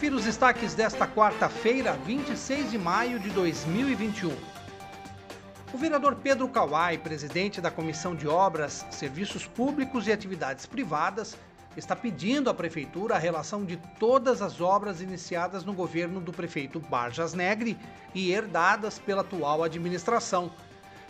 Confira os destaques desta quarta-feira, 26 de maio de 2021. O vereador Pedro Kawai, presidente da Comissão de Obras, Serviços Públicos e Atividades Privadas, está pedindo à Prefeitura a relação de todas as obras iniciadas no governo do prefeito Barjas Negre e herdadas pela atual administração.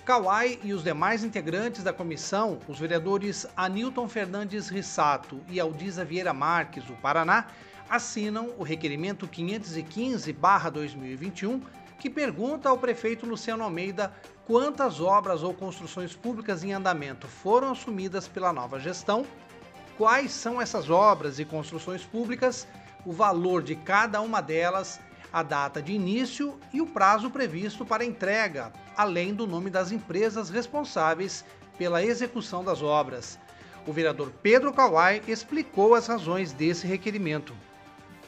Kawai e os demais integrantes da comissão, os vereadores Anilton Fernandes Rissato e Aldisa Vieira Marques, do Paraná, assinam o requerimento 515-2021, que pergunta ao prefeito Luciano Almeida quantas obras ou construções públicas em andamento foram assumidas pela nova gestão, quais são essas obras e construções públicas, o valor de cada uma delas, a data de início e o prazo previsto para entrega, além do nome das empresas responsáveis pela execução das obras. O vereador Pedro Kawai explicou as razões desse requerimento.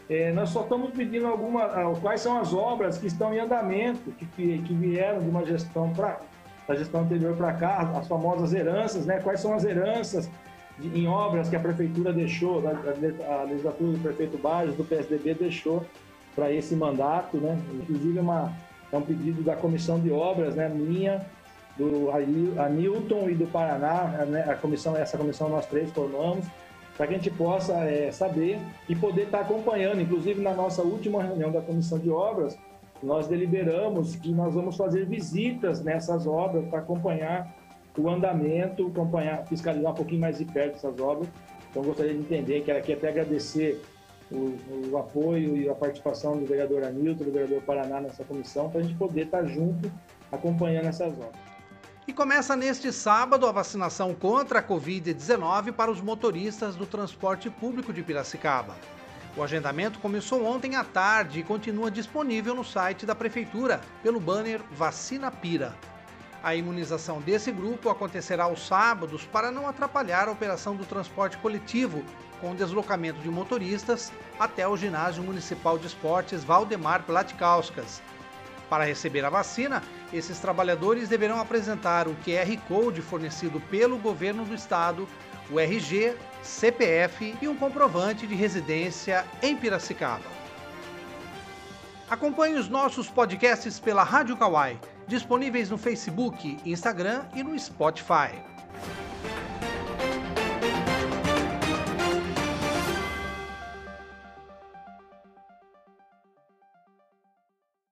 É, nós só estamos pedindo alguma, ah, quais são as obras que estão em andamento, que, que vieram de uma gestão para da gestão anterior para cá, as famosas heranças, né? Quais são as heranças de, em obras que a prefeitura deixou, a, a legislatura do prefeito Barros, do PSDB deixou para esse mandato, né? Inclusive uma, é um pedido da comissão de obras, né? Minha, do Newton e do Paraná, né? a comissão, essa comissão nós três formamos para que a gente possa é, saber e poder estar tá acompanhando. Inclusive, na nossa última reunião da comissão de obras, nós deliberamos que nós vamos fazer visitas nessas obras para acompanhar o andamento, acompanhar, fiscalizar um pouquinho mais de perto essas obras. Então, gostaria de entender, quero aqui até agradecer o, o, apoio e a participação do vereador Anilton, do vereador Paraná nessa comissão, para a gente poder estar tá junto acompanhando essas obras. E começa neste sábado a vacinação contra a Covid-19 para os motoristas do transporte público de Piracicaba. O agendamento começou ontem à tarde e continua disponível no site da Prefeitura, pelo banner Vacina Pira. A imunização desse grupo acontecerá aos sábados para não atrapalhar a operação do transporte coletivo, com deslocamento de motoristas até o Ginásio Municipal de Esportes Valdemar Platikauskas, para receber a vacina, esses trabalhadores deverão apresentar o QR Code fornecido pelo governo do estado, o RG, CPF e um comprovante de residência em Piracicaba. Acompanhe os nossos podcasts pela Rádio Kawai, disponíveis no Facebook, Instagram e no Spotify.